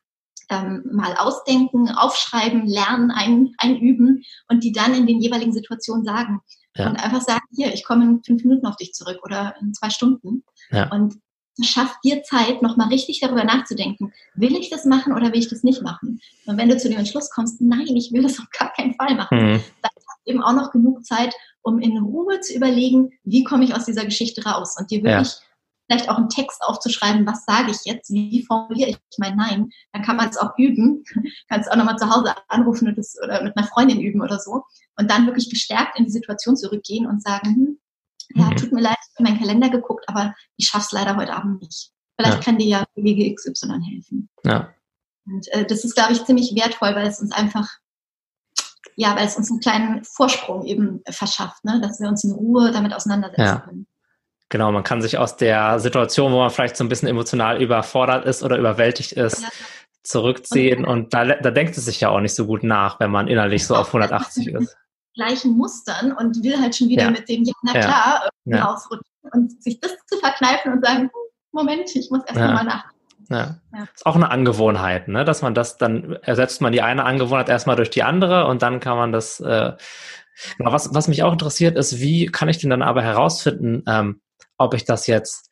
Speaker 2: ähm, mal ausdenken, aufschreiben, lernen, ein, einüben und die dann in den jeweiligen Situationen sagen. Ja. Und einfach sagen, hier, ich komme in fünf Minuten auf dich zurück oder in zwei Stunden. Ja. Und schafft dir Zeit, nochmal richtig darüber nachzudenken. Will ich das machen oder will ich das nicht machen? Und wenn du zu dem Entschluss kommst, nein, ich will das auf gar keinen Fall machen, mhm. dann hast du eben auch noch genug Zeit, um in Ruhe zu überlegen, wie komme ich aus dieser Geschichte raus und dir wirklich ja. vielleicht auch einen Text aufzuschreiben, was sage ich jetzt, wie formuliere ich mein Nein, dann kann man es auch üben, (laughs) kannst auch nochmal zu Hause anrufen das, oder mit einer Freundin üben oder so und dann wirklich gestärkt in die Situation zurückgehen und sagen, hm, ja, mhm. tut mir leid, ich habe in meinen Kalender geguckt, aber ich schaff's leider heute Abend nicht. Vielleicht ja. kann dir ja Kollege XY helfen. Ja. Und äh, das ist, glaube ich, ziemlich wertvoll, weil es uns einfach, ja, weil es uns einen kleinen Vorsprung eben verschafft, ne? dass wir uns in Ruhe damit auseinandersetzen ja. können.
Speaker 1: Genau, man kann sich aus der Situation, wo man vielleicht so ein bisschen emotional überfordert ist oder überwältigt ist, ja. zurückziehen. Und, und da, da denkt es sich ja auch nicht so gut nach, wenn man innerlich so auf 180 ist.
Speaker 2: Gleichen Mustern und will halt schon wieder ja. mit dem, ja, na klar, ja. ausrutschen. Und sich das zu verkneifen und sagen, Moment, ich muss erst ja. mal nachdenken.
Speaker 1: Ja. ja. Ist auch eine Angewohnheit, ne? dass man das dann ersetzt man die eine Angewohnheit erstmal durch die andere und dann kann man das. Äh, genau, was, was mich auch interessiert ist, wie kann ich denn dann aber herausfinden, ähm, ob ich das jetzt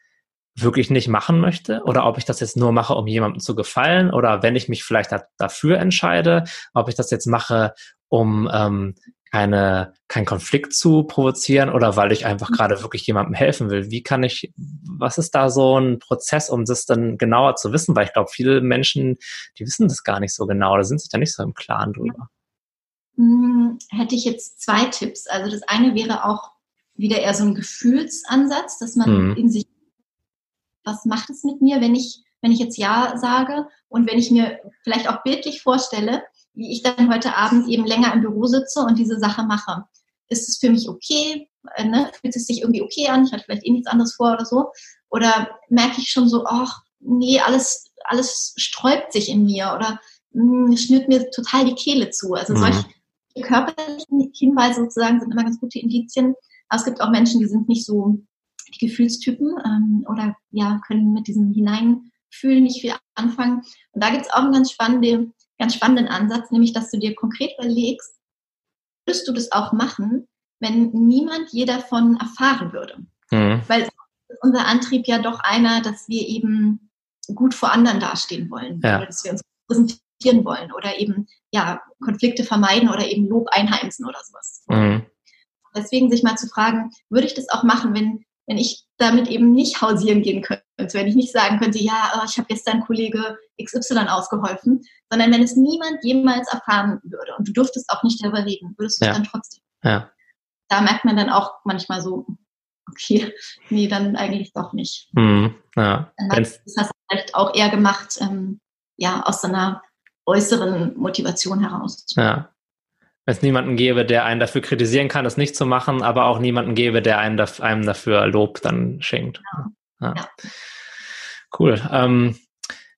Speaker 1: wirklich nicht machen möchte oder ob ich das jetzt nur mache, um jemandem zu gefallen oder wenn ich mich vielleicht da, dafür entscheide, ob ich das jetzt mache, um ähm, keine, keinen Konflikt zu provozieren oder weil ich einfach mhm. gerade wirklich jemandem helfen will. Wie kann ich, was ist da so ein Prozess, um das dann genauer zu wissen? Weil ich glaube, viele Menschen, die wissen das gar nicht so genau oder sind sich da nicht so im Klaren drüber.
Speaker 2: Hm, hätte ich jetzt zwei Tipps. Also das eine wäre auch wieder eher so ein Gefühlsansatz, dass man mhm. in sich, was macht es mit mir, wenn ich, wenn ich jetzt Ja sage und wenn ich mir vielleicht auch bildlich vorstelle, wie ich dann heute Abend eben länger im Büro sitze und diese Sache mache. Ist es für mich okay? Äh, ne? Fühlt es sich irgendwie okay an? Ich hatte vielleicht eh nichts anderes vor oder so. Oder merke ich schon so, ach, nee, alles, alles sträubt sich in mir oder mh, hm, schnürt mir total die Kehle zu. Also mhm. solche körperlichen Hinweise sozusagen sind immer ganz gute Indizien. Aber es gibt auch Menschen, die sind nicht so die Gefühlstypen ähm, oder ja, können mit diesem Hineinfühlen nicht viel anfangen. Und da gibt es auch eine ganz spannende ganz spannenden Ansatz, nämlich dass du dir konkret überlegst, würdest du das auch machen, wenn niemand je davon erfahren würde? Mhm. Weil unser Antrieb ja doch einer, dass wir eben gut vor anderen dastehen wollen, ja. dass wir uns präsentieren wollen oder eben ja Konflikte vermeiden oder eben Lob einheimsen oder sowas. Mhm. Deswegen sich mal zu fragen, würde ich das auch machen, wenn wenn ich damit eben nicht hausieren gehen könnte, wenn ich nicht sagen könnte, ja, oh, ich habe gestern Kollege XY ausgeholfen, sondern wenn es niemand jemals erfahren würde und du dürftest auch nicht darüber reden, würdest du ja. dann trotzdem. Ja. Da merkt man dann auch manchmal so, okay, (laughs) nee, dann eigentlich doch nicht. Mhm. Ja. das hast du vielleicht auch eher gemacht, ähm, ja, aus so einer äußeren Motivation heraus.
Speaker 1: Ja es niemanden gäbe, der einen dafür kritisieren kann, das nicht zu machen, aber auch niemanden gäbe, der einem, einem dafür Lob dann schenkt. Ja. Ja. Cool. Ähm,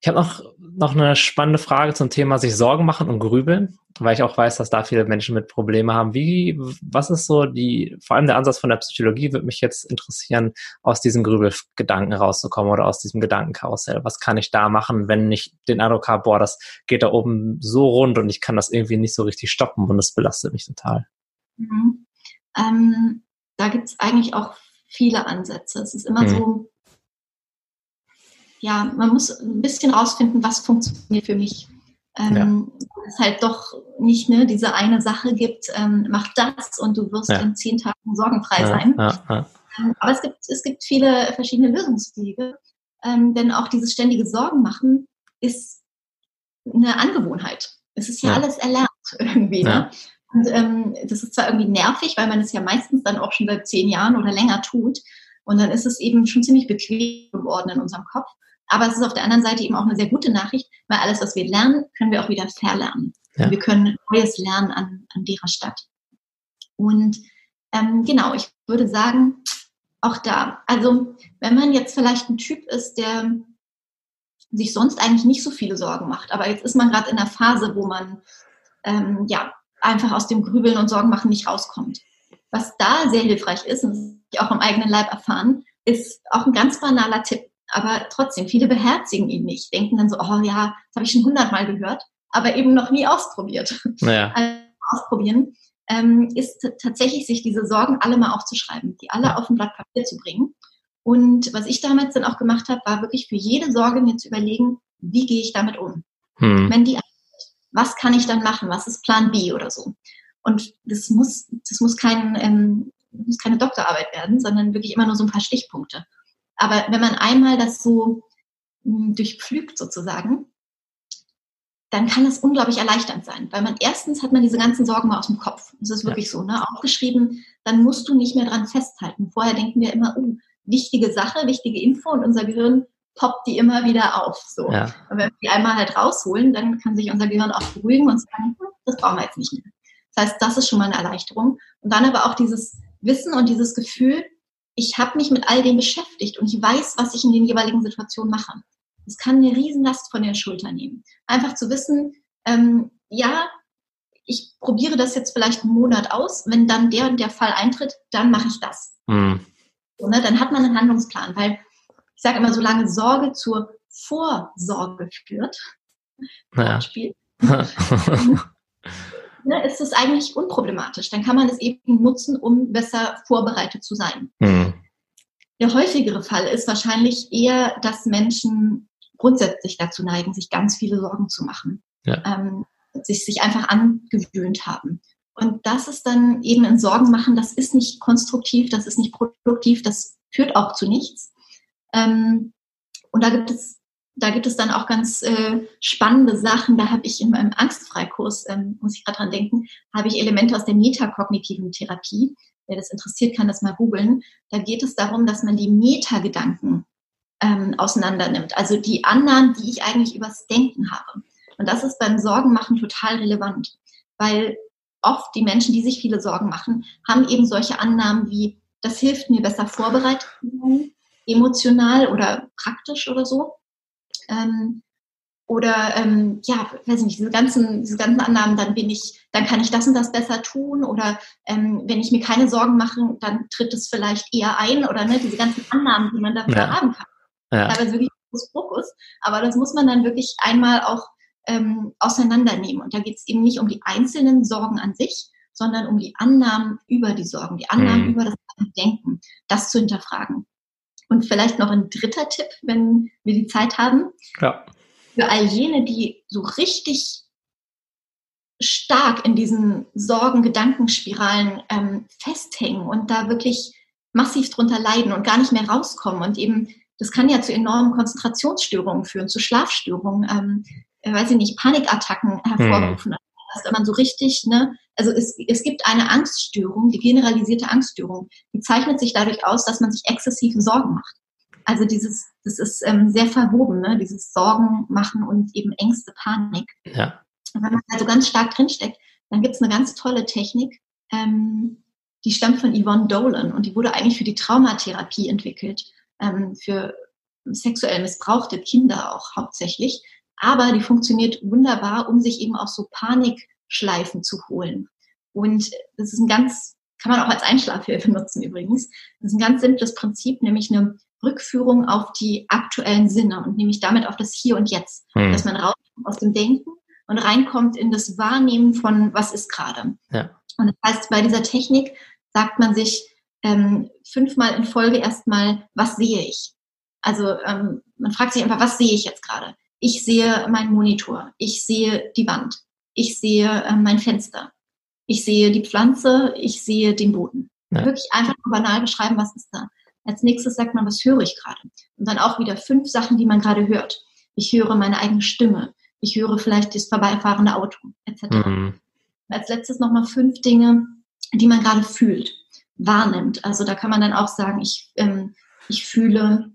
Speaker 1: ich habe noch, noch eine spannende Frage zum Thema sich Sorgen machen und grübeln, weil ich auch weiß, dass da viele Menschen mit Problemen haben. Wie, was ist so die, vor allem der Ansatz von der Psychologie würde mich jetzt interessieren, aus diesen Grübelgedanken rauszukommen oder aus diesem Gedankenkarussell. Was kann ich da machen, wenn ich den Eindruck habe, boah, das geht da oben so rund und ich kann das irgendwie nicht so richtig stoppen und das belastet mich total.
Speaker 2: Mhm. Ähm, da gibt es eigentlich auch viele Ansätze. Es ist immer mhm. so, ja, man muss ein bisschen rausfinden, was funktioniert für mich. Ähm, ja. Es halt doch nicht ne, diese eine Sache gibt, ähm, mach das und du wirst ja. in zehn Tagen sorgenfrei ja, sein. Ähm, aber es gibt, es gibt viele verschiedene Lösungswege, ähm, denn auch dieses ständige Sorgen machen ist eine Angewohnheit. Es ist ja, alles erlernt irgendwie. Ne? Und ähm, das ist zwar irgendwie nervig, weil man es ja meistens dann auch schon seit zehn Jahren oder länger tut. Und dann ist es eben schon ziemlich bequem geworden in unserem Kopf. Aber es ist auf der anderen Seite eben auch eine sehr gute Nachricht, weil alles, was wir lernen, können wir auch wieder verlernen. Ja. Wir können Neues lernen an, an derer Stadt. Und ähm, genau, ich würde sagen, auch da, also wenn man jetzt vielleicht ein Typ ist, der sich sonst eigentlich nicht so viele Sorgen macht, aber jetzt ist man gerade in einer Phase, wo man ähm, ja einfach aus dem Grübeln und Sorgen machen nicht rauskommt. Was da sehr hilfreich ist, und das ich auch im eigenen Leib erfahren, ist auch ein ganz banaler Tipp aber trotzdem, viele beherzigen ihn nicht, denken dann so, oh ja, das habe ich schon hundertmal gehört, aber eben noch nie ausprobiert. Ja. (laughs) Also ausprobieren ähm, ist tatsächlich, sich diese Sorgen alle mal aufzuschreiben, die alle auf ein Blatt Papier zu bringen. Und was ich damals dann auch gemacht habe, war wirklich für jede Sorge mir zu überlegen, wie gehe ich damit um? Hm. Wenn die, was kann ich dann machen? Was ist Plan B oder so? Und das muss, das muss kein ähm, muss keine Doktorarbeit werden, sondern wirklich immer nur so ein paar Stichpunkte. Aber wenn man einmal das so hm, durchpflügt sozusagen, dann kann es unglaublich erleichternd sein, weil man erstens hat man diese ganzen Sorgen mal aus dem Kopf. Das ist wirklich ja. so, ne? Aufgeschrieben, dann musst du nicht mehr dran festhalten. Vorher denken wir immer, oh, wichtige Sache, wichtige Info und unser Gehirn poppt die immer wieder auf. So. Ja. Und wenn wir die einmal halt rausholen, dann kann sich unser Gehirn auch beruhigen und sagen, hm, das brauchen wir jetzt nicht mehr. Das heißt, das ist schon mal eine Erleichterung. Und dann aber auch dieses Wissen und dieses Gefühl, ich habe mich mit all dem beschäftigt und ich weiß, was ich in den jeweiligen Situationen mache. Das kann eine Riesenlast von der Schulter nehmen. Einfach zu wissen, ähm, ja, ich probiere das jetzt vielleicht einen Monat aus. Wenn dann der und der Fall eintritt, dann mache ich das. Mhm. So, ne, dann hat man einen Handlungsplan, weil ich sage immer, solange Sorge zur Vorsorge führt, naja. (laughs) (laughs) ne, ist es eigentlich unproblematisch. Dann kann man es eben nutzen, um besser vorbereitet zu sein. Mhm. Der häufigere Fall ist wahrscheinlich eher, dass Menschen grundsätzlich dazu neigen, sich ganz viele Sorgen zu machen, ja. ähm, sich, sich einfach angewöhnt haben. Und das ist dann eben ein Sorgen machen, das ist nicht konstruktiv, das ist nicht produktiv, das führt auch zu nichts. Ähm, und da gibt es da gibt es dann auch ganz äh, spannende Sachen. Da habe ich in meinem Angstfreikurs, ähm, muss ich gerade dran denken, habe ich Elemente aus der metakognitiven Therapie. Wer das interessiert, kann das mal googeln. Da geht es darum, dass man die Metagedanken ähm, auseinander nimmt. Also die Annahmen, die ich eigentlich übers Denken habe. Und das ist beim Sorgenmachen total relevant, weil oft die Menschen, die sich viele Sorgen machen, haben eben solche Annahmen wie, das hilft mir besser vorbereitet, emotional oder praktisch oder so. Ähm, oder ähm, ja, weiß nicht, diese ganzen, diese ganzen Annahmen, dann bin ich, dann kann ich das und das besser tun oder ähm, wenn ich mir keine Sorgen mache, dann tritt es vielleicht eher ein oder ne, diese ganzen Annahmen, die man dafür ja. haben kann. Ja. ist wirklich Fokus, aber das muss man dann wirklich einmal auch ähm, auseinandernehmen. Und da geht es eben nicht um die einzelnen Sorgen an sich, sondern um die Annahmen über die Sorgen, die Annahmen mhm. über das Denken, das zu hinterfragen. Und vielleicht noch ein dritter Tipp, wenn wir die Zeit haben. Ja. Für all jene, die so richtig stark in diesen Sorgen-Gedankenspiralen ähm, festhängen und da wirklich massiv drunter leiden und gar nicht mehr rauskommen und eben, das kann ja zu enormen Konzentrationsstörungen führen, zu Schlafstörungen, ähm, äh, weiß ich nicht, Panikattacken hervorrufen. Hm. Wenn man so richtig, ne, also es, es gibt eine Angststörung, die generalisierte Angststörung, die zeichnet sich dadurch aus, dass man sich exzessive Sorgen macht. Also dieses, das ist ähm, sehr verwoben, ne? dieses Sorgen machen und eben Ängste, Panik. Ja. Und wenn man also ganz stark drinsteckt, dann gibt es eine ganz tolle Technik, ähm, die stammt von Yvonne Dolan und die wurde eigentlich für die Traumatherapie entwickelt, ähm, für sexuell missbrauchte Kinder auch hauptsächlich. Aber die funktioniert wunderbar, um sich eben auch so Panikschleifen zu holen. Und das ist ein ganz, kann man auch als Einschlafhilfe (laughs) nutzen übrigens. Das ist ein ganz simples Prinzip, nämlich eine Rückführung auf die aktuellen Sinne und nämlich damit auf das Hier und Jetzt. Hm. Dass man rauskommt aus dem Denken und reinkommt in das Wahrnehmen von, was ist gerade. Ja. Und das heißt, bei dieser Technik sagt man sich ähm, fünfmal in Folge erstmal, was sehe ich? Also ähm, man fragt sich einfach, was sehe ich jetzt gerade? Ich sehe meinen Monitor, ich sehe die Wand, ich sehe äh, mein Fenster, ich sehe die Pflanze, ich sehe den Boden. Ja. Wirklich einfach banal beschreiben, was ist da. Als nächstes sagt man, was höre ich gerade? Und dann auch wieder fünf Sachen, die man gerade hört. Ich höre meine eigene Stimme. Ich höre vielleicht das vorbeifahrende Auto, etc. Mhm. Als letztes nochmal fünf Dinge, die man gerade fühlt, wahrnimmt. Also da kann man dann auch sagen, ich, ähm, ich fühle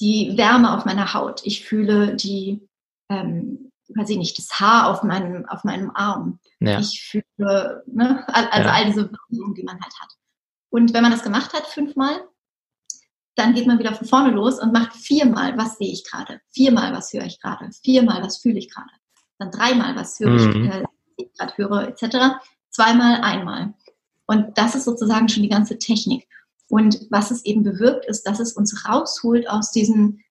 Speaker 2: die Wärme auf meiner Haut. Ich fühle die, ähm, weiß ich nicht, das Haar auf meinem, auf meinem Arm. Ja. Ich fühle, ne, also ja. all diese Wahrnehmungen, die man halt hat. Und wenn man das gemacht hat, fünfmal, dann geht man wieder von vorne los und macht viermal, was sehe ich gerade, viermal, was höre ich gerade, viermal, was fühle ich gerade, dann dreimal, was höre mhm. ich, äh, ich gerade höre, etc. Zweimal, einmal. Und das ist sozusagen schon die ganze Technik. Und was es eben bewirkt, ist, dass es uns rausholt aus diesen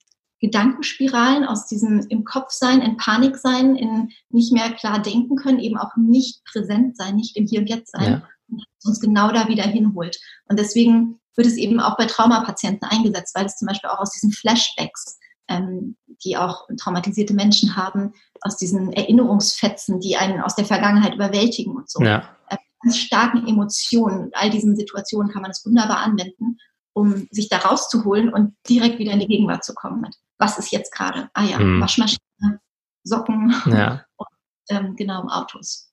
Speaker 2: Gedankenspiralen, aus diesem im Kopf sein, in Panik sein, in nicht mehr klar denken können, eben auch nicht präsent sein, nicht im Hier und Jetzt sein, ja. und uns genau da wieder hinholt. Und deswegen wird es eben auch bei Traumapatienten eingesetzt, weil es zum Beispiel auch aus diesen Flashbacks, ähm, die auch traumatisierte Menschen haben, aus diesen Erinnerungsfetzen, die einen aus der Vergangenheit überwältigen und so, ja. äh, ganz starken Emotionen, all diesen Situationen kann man es wunderbar anwenden, um sich da rauszuholen und direkt wieder in die Gegenwart zu kommen mit. Was ist jetzt gerade? Ah ja, mhm. Waschmaschine, Socken (laughs)
Speaker 1: ja.
Speaker 2: und ähm, genau Autos.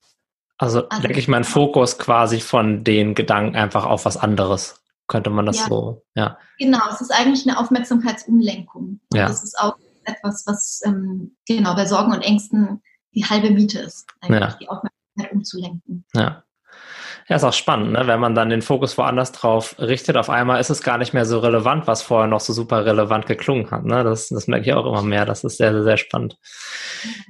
Speaker 1: Also, also lenke ich meinen Fokus quasi von den Gedanken einfach auf was anderes. Könnte man das ja. so, ja.
Speaker 2: Genau, es ist eigentlich eine Aufmerksamkeitsumlenkung.
Speaker 1: Und ja.
Speaker 2: das ist auch etwas, was ähm, genau bei Sorgen und Ängsten die halbe Miete ist, eigentlich ja. die Aufmerksamkeit umzulenken.
Speaker 1: Ja. Ja, ist auch spannend, ne? wenn man dann den Fokus woanders drauf richtet. Auf einmal ist es gar nicht mehr so relevant, was vorher noch so super relevant geklungen hat. Ne? Das, das merke ich auch immer mehr. Das ist sehr, sehr, sehr spannend.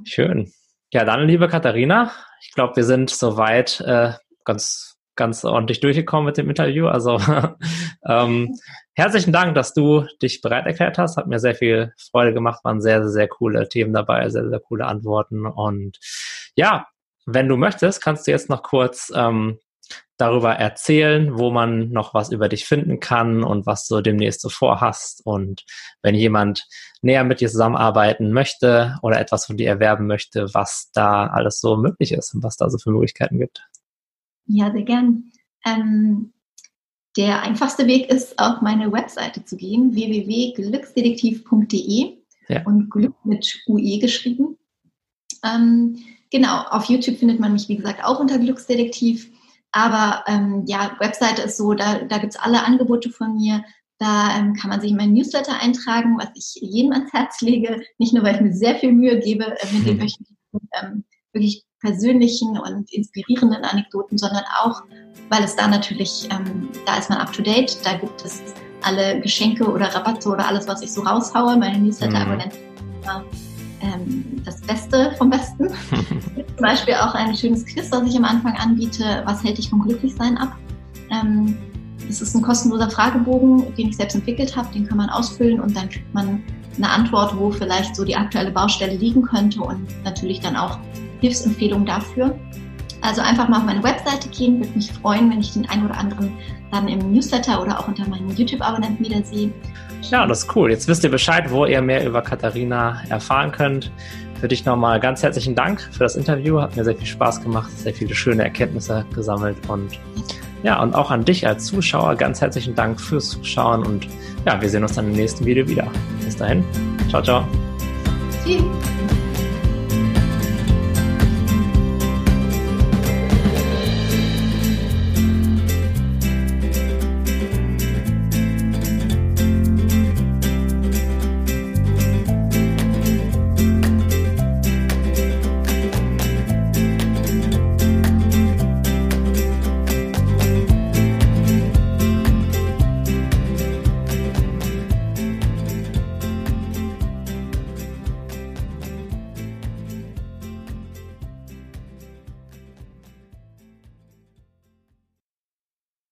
Speaker 1: Schön. Ja, dann, liebe Katharina, ich glaube, wir sind soweit äh, ganz, ganz ordentlich durchgekommen mit dem Interview. Also (laughs) ähm, herzlichen Dank, dass du dich bereit erklärt hast. Hat mir sehr viel Freude gemacht. Waren sehr, sehr, sehr coole Themen dabei, sehr, sehr coole Antworten. Und ja, wenn du möchtest, kannst du jetzt noch kurz ähm, darüber erzählen, wo man noch was über dich finden kann und was du demnächst so vorhast. Und wenn jemand näher mit dir zusammenarbeiten möchte oder etwas von dir erwerben möchte, was da alles so möglich ist und was da so für Möglichkeiten gibt.
Speaker 2: Ja, sehr gern. Ähm, der einfachste Weg ist, auf meine Webseite zu gehen, www.glücksdetektiv.de ja. und Glück mit UE geschrieben. Ähm, genau, auf YouTube findet man mich, wie gesagt, auch unter Glücksdetektiv. Aber ähm, ja, Webseite ist so, da, da gibt es alle Angebote von mir. Da ähm, kann man sich in meinen Newsletter eintragen, was ich jedem ans Herz lege. Nicht nur, weil ich mir sehr viel Mühe gebe äh, mit den mhm. ähm, wirklich persönlichen und inspirierenden Anekdoten, sondern auch, weil es da natürlich, ähm, da ist man up to date, da gibt es alle Geschenke oder Rabatte oder alles, was ich so raushaue. Meine Newsletter-Abonnenten mhm ähm, das Beste vom Besten. (laughs) Zum Beispiel auch ein schönes Quiz, was ich am Anfang anbiete. Was hält dich vom Glücklichsein ab? Ähm, das ist ein kostenloser Fragebogen, den ich selbst entwickelt habe. Den kann man ausfüllen und dann kriegt man eine Antwort, wo vielleicht so die aktuelle Baustelle liegen könnte und natürlich dann auch Hilfsempfehlungen dafür. Also einfach mal auf meine Webseite gehen, würde mich freuen, wenn ich den einen oder anderen dann im Newsletter oder auch unter meinen YouTube-Abonnenten wiedersehe.
Speaker 1: Ja, das ist cool. Jetzt wisst ihr Bescheid, wo ihr mehr über Katharina erfahren könnt. Für dich nochmal ganz herzlichen Dank für das Interview. Hat mir sehr viel Spaß gemacht, sehr viele schöne Erkenntnisse gesammelt und ja, und auch an dich als Zuschauer ganz herzlichen Dank fürs Zuschauen und ja, wir sehen uns dann im nächsten Video wieder. Bis dahin. Ciao, ciao. Tschüss.